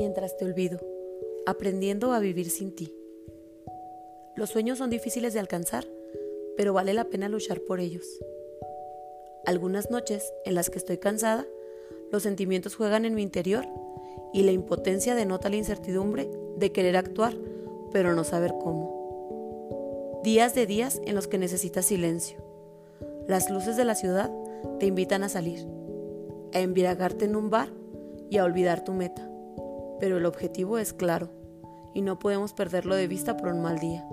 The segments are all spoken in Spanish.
mientras te olvido, aprendiendo a vivir sin ti. Los sueños son difíciles de alcanzar, pero vale la pena luchar por ellos. Algunas noches en las que estoy cansada, los sentimientos juegan en mi interior y la impotencia denota la incertidumbre de querer actuar, pero no saber cómo. Días de días en los que necesitas silencio. Las luces de la ciudad te invitan a salir, a embriagarte en un bar y a olvidar tu meta pero el objetivo es claro y no podemos perderlo de vista por un mal día.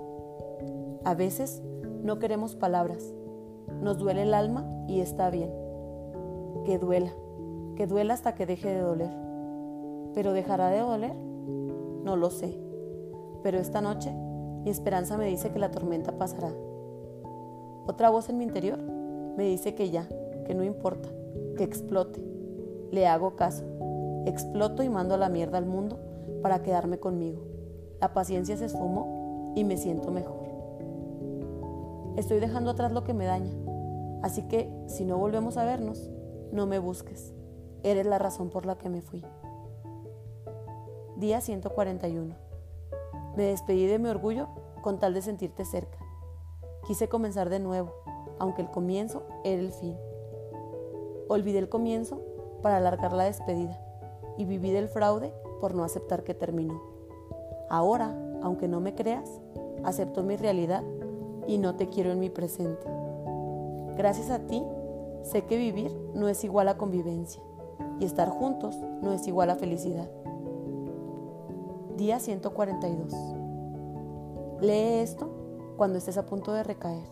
A veces no queremos palabras, nos duele el alma y está bien. Que duela, que duela hasta que deje de doler. ¿Pero dejará de doler? No lo sé. Pero esta noche mi esperanza me dice que la tormenta pasará. Otra voz en mi interior me dice que ya, que no importa, que explote. Le hago caso Exploto y mando a la mierda al mundo para quedarme conmigo. La paciencia se esfumó y me siento mejor. Estoy dejando atrás lo que me daña, así que si no volvemos a vernos, no me busques. Eres la razón por la que me fui. Día 141. Me despedí de mi orgullo con tal de sentirte cerca. Quise comenzar de nuevo, aunque el comienzo era el fin. Olvidé el comienzo para alargar la despedida y viví del fraude por no aceptar que terminó. Ahora, aunque no me creas, acepto mi realidad y no te quiero en mi presente. Gracias a ti, sé que vivir no es igual a convivencia y estar juntos no es igual a felicidad. Día 142. Lee esto cuando estés a punto de recaer.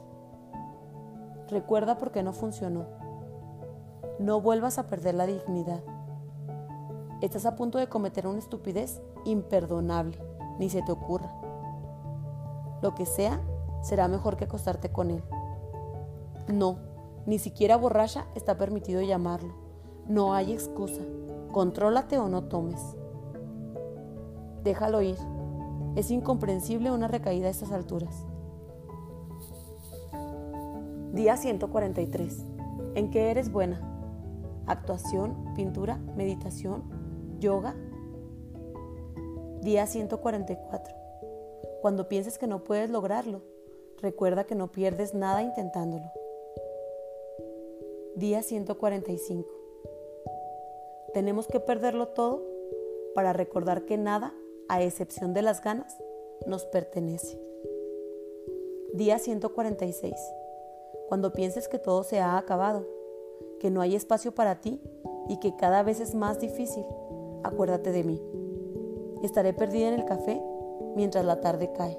Recuerda por qué no funcionó. No vuelvas a perder la dignidad. Estás a punto de cometer una estupidez imperdonable, ni se te ocurra. Lo que sea, será mejor que acostarte con él. No, ni siquiera borracha está permitido llamarlo. No hay excusa. Contrólate o no tomes. Déjalo ir. Es incomprensible una recaída a estas alturas. Día 143. ¿En qué eres buena? Actuación, pintura, meditación, Yoga. Día 144. Cuando pienses que no puedes lograrlo, recuerda que no pierdes nada intentándolo. Día 145. Tenemos que perderlo todo para recordar que nada, a excepción de las ganas, nos pertenece. Día 146. Cuando pienses que todo se ha acabado, que no hay espacio para ti y que cada vez es más difícil, acuérdate de mí. Estaré perdida en el café mientras la tarde cae,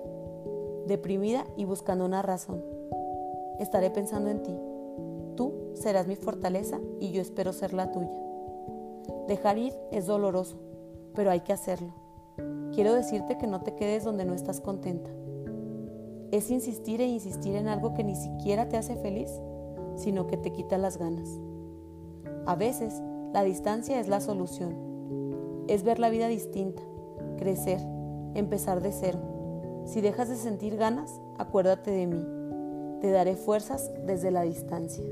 deprimida y buscando una razón. Estaré pensando en ti. Tú serás mi fortaleza y yo espero ser la tuya. Dejar ir es doloroso, pero hay que hacerlo. Quiero decirte que no te quedes donde no estás contenta. Es insistir e insistir en algo que ni siquiera te hace feliz, sino que te quita las ganas. A veces, la distancia es la solución es ver la vida distinta, crecer, empezar de cero. Si dejas de sentir ganas, acuérdate de mí. Te daré fuerzas desde la distancia.